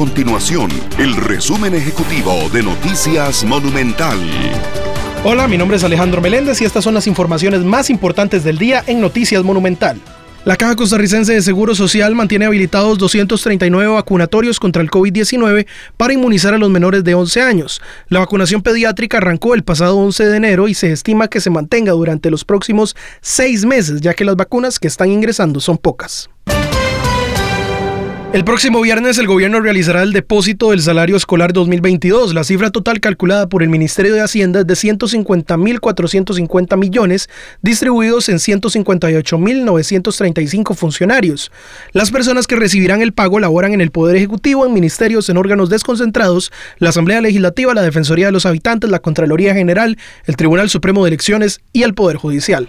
continuación el resumen ejecutivo de Noticias Monumental. Hola, mi nombre es Alejandro Meléndez y estas son las informaciones más importantes del día en Noticias Monumental. La Caja Costarricense de Seguro Social mantiene habilitados 239 vacunatorios contra el COVID-19 para inmunizar a los menores de 11 años. La vacunación pediátrica arrancó el pasado 11 de enero y se estima que se mantenga durante los próximos seis meses, ya que las vacunas que están ingresando son pocas. El próximo viernes el gobierno realizará el depósito del salario escolar 2022. La cifra total calculada por el Ministerio de Hacienda es de 150.450 millones, distribuidos en 158.935 funcionarios. Las personas que recibirán el pago laboran en el Poder Ejecutivo, en ministerios, en órganos desconcentrados, la Asamblea Legislativa, la Defensoría de los Habitantes, la Contraloría General, el Tribunal Supremo de Elecciones y el Poder Judicial.